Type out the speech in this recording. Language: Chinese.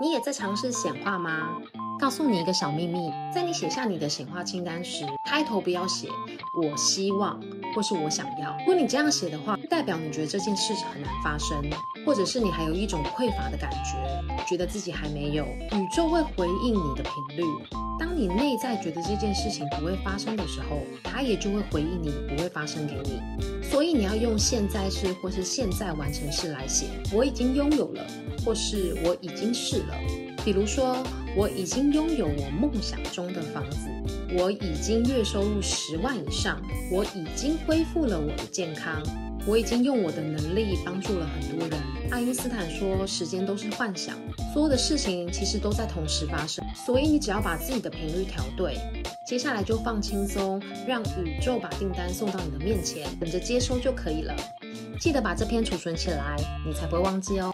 你也在尝试显化吗？告诉你一个小秘密，在你写下你的显化清单时，开头不要写“我希望”或是“我想要”。如果你这样写的话，代表你觉得这件事很难发生，或者是你还有一种匮乏的感觉，觉得自己还没有。宇宙会回应你的频率。当你内在觉得这件事情不会发生的时候，它也就会回应你不会发生给你。所以你要用现在式或是现在完成式来写。我已经拥有了，或是我已经是了。比如说，我已经拥有我梦想中的房子，我已经月收入十万以上，我已经恢复了我的健康，我已经用我的能力帮助了很多人。爱因斯坦说，时间都是幻想，所有的事情其实都在同时发生，所以你只要把自己的频率调对，接下来就放轻松，让宇宙把订单送到你的面前，等着接收就可以了。记得把这篇储存起来，你才不会忘记哦。